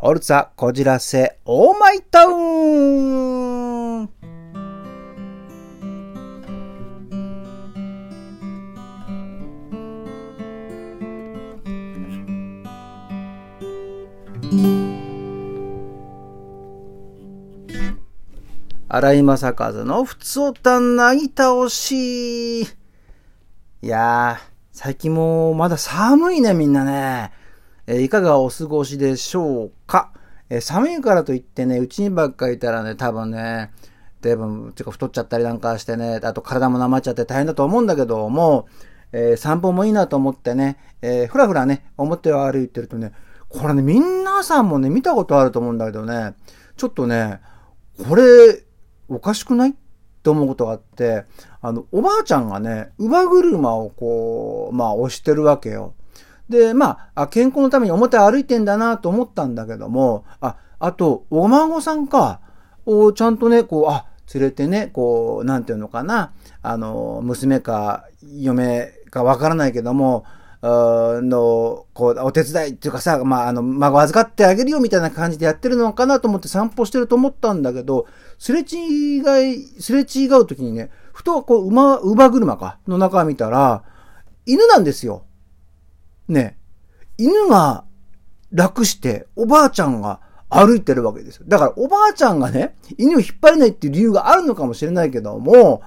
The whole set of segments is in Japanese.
オルツァこじらせオーマイタウン荒井正和のふつおたなぎ倒し。いやー、最近もまだ寒いね、みんなね。え、いかがお過ごしでしょうか？え、寒いからといってね、うちにばっかいたらね、多分ね、多分、てか太っちゃったりなんかしてね、あと体もなまっちゃって大変だと思うんだけども、えー、散歩もいいなと思ってね、えー、ふらふらね、表を歩いてるとね、これね、皆さんもね、見たことあると思うんだけどね、ちょっとね、これ、おかしくない？って思うことがあって、あの、おばあちゃんがね、乳母車をこう、まあ押してるわけよ。で、まあ、健康のために表歩いてんだなと思ったんだけども、あ、あと、お孫さんか、をちゃんとね、こう、あ、連れてね、こう、なんていうのかな、あの、娘か嫁かわからないけども、の、こう、お手伝いっていうかさ、まあ、あの、孫預かってあげるよみたいな感じでやってるのかなと思って散歩してると思ったんだけど、すれ違い、すれ違う時にね、ふとこう、馬、馬車か、の中見たら、犬なんですよ。ね。犬が楽して、おばあちゃんが歩いてるわけですよ。だから、おばあちゃんがね、犬を引っ張れないっていう理由があるのかもしれないけども、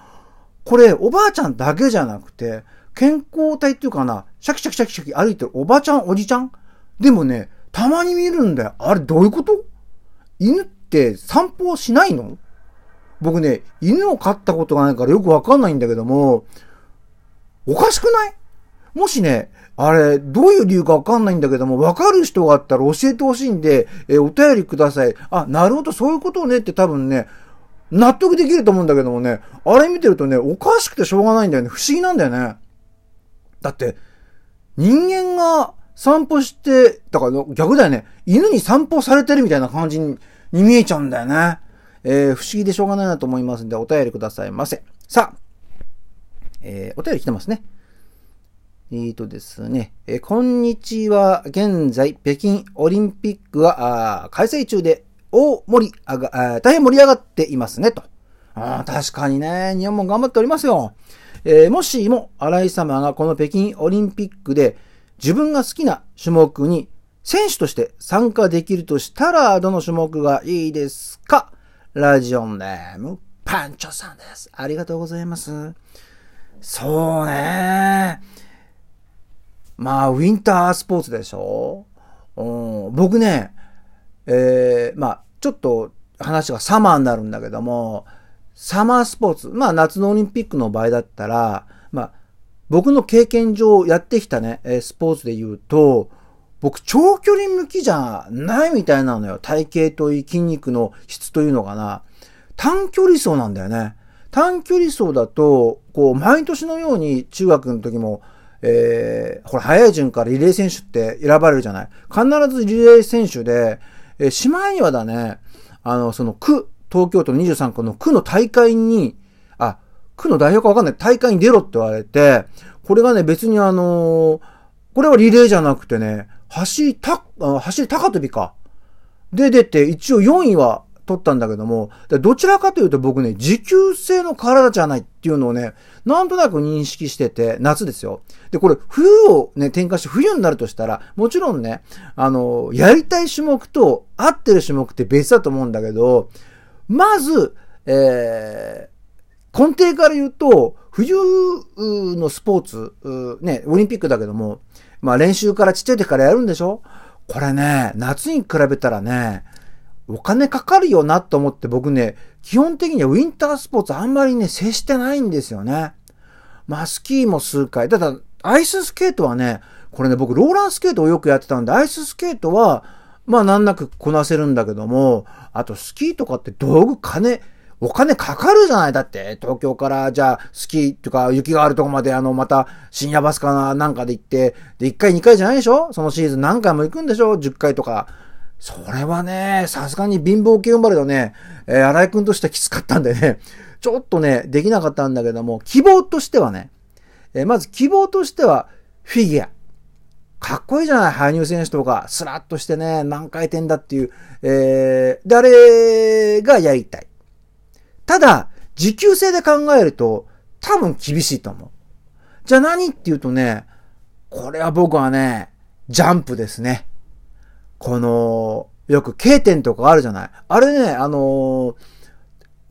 これ、おばあちゃんだけじゃなくて、健康体っていうかな、シャキシャキシャキシャキ歩いてるおばあちゃん、おじちゃんでもね、たまに見るんだよ。あれどういうこと？犬って散歩しないの？僕ね、犬を飼ったことがないからよくわかんないんだけども、おかしくない？もしね、あれ、どういう理由かわかんないんだけども、わかる人があったら教えてほしいんで、えお便りください。あ、なるほど、そういうことねって多分ね、納得できると思うんだけどもね、あれ見てるとね、おかしくてしょうがないんだよね。不思議なんだよね。だって、人間が散歩して、だから逆だよね。犬に散歩されてるみたいな感じに見えちゃうんだよね。えー、不思議でしょうがないなと思いますんで、お便りくださいませ。さあ、えー、お便り来てますね。えーとですね、えー、こんにちは。現在、北京オリンピックは、開催中で、大盛り上が、大変盛り上がっていますね、と。あ確かにね、日本も頑張っておりますよ。えー、もしも新井様がこの北京オリンピックで自分が好きな種目に選手として参加できるとしたらどの種目がいいですか？ラジオネームパンチョさんです。ありがとうございます。そうね。まあ、ウィンタースポーツでしょ？うん、僕ね、えー、まあ、ちょっと話がサマーになるんだけども、サマースポーツ、まあ夏のオリンピックの場合だったら、まあ僕の経験上やってきたね、スポーツで言うと、僕長距離向きじゃないみたいなのよ。体型といい筋肉の質というのかな。短距離走なんだよね。短距離走だと、こう、毎年のように中学の時も、えー、ほら、早い順からリレー選手って選ばれるじゃない。必ずリレー選手で、えー、しまいにはだね、あの、その区、東京都23区の区の大会に、あ、区の代表かわかんない、大会に出ろって言われて、これがね、別にあのー、これはリレーじゃなくてね、走りた、走り高跳びか。で出て、一応4位は取ったんだけども、どちらかというと僕ね、持久性の体じゃないっていうのをね、なんとなく認識してて、夏ですよ。で、これ、冬をね、転換して冬になるとしたら、もちろんね、あの、やりたい種目と合ってる種目って別だと思うんだけど、まず、えー、根底から言うと、冬のスポーツ、ね、オリンピックだけども、まあ練習からちっちゃい時からやるんでしょ？これね、夏に比べたらね、お金かかるよなと思って僕ね、基本的にはウィンタースポーツあんまりね、接してないんですよね。まあスキーも数回。ただ、アイススケートはね、これね、僕ローラースケートをよくやってたんで、アイススケートは、まあ難なくこなせるんだけども、あとスキーとかって道具金、お金かかるじゃないだって、東京からじゃあスキーとか雪があるとこまであのまた深夜バスかななんかで行って、で1回2回じゃないでしょ？そのシーズン何回も行くんでしょ ?10 回とか。それはね、さすがに貧乏系生まれのね、えー、荒井くんとしてはきつかったんでね、ちょっとね、できなかったんだけども、希望としてはね、えー、まず希望としては、フィギュア。かっこいいじゃない羽生選手とか、スラッとしてね、何回転だっていう、えー、誰がやりたい。ただ、持久性で考えると、多分厳しいと思う。じゃあ何っていうとね、これは僕はね、ジャンプですね。この、よく K 点とかあるじゃない？あれね、あのー、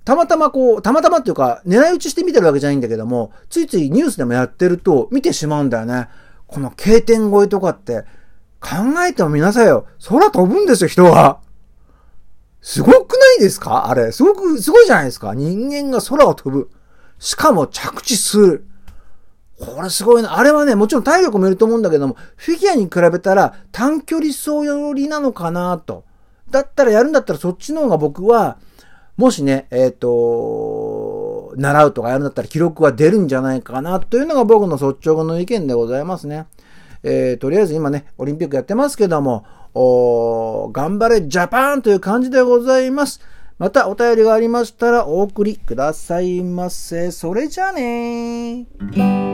たまたまこう、たまたまっていうか、狙い撃ちして見てるわけじゃないんだけども、ついついニュースでもやってると見てしまうんだよね。この K 点越えとかって、考えてもみなさいよ。空飛ぶんですよ、人は。すごくないですか？あれ。すごく、すごいじゃないですか。人間が空を飛ぶ。しかも着地する。これすごいな。あれはね、もちろん体力もいると思うんだけども、フィギュアに比べたら短距離走寄りなのかなと。だったらやるんだったらそっちの方が僕は、もしね、えっ、ー、と、習うとかやるんだったら記録は出るんじゃないかなというのが僕の率直の意見でございますね。えー、とりあえず今ね、オリンピックやってますけども、お頑張れジャパンという感じでございます。またお便りがありましたらお送りくださいませ。それじゃあねー。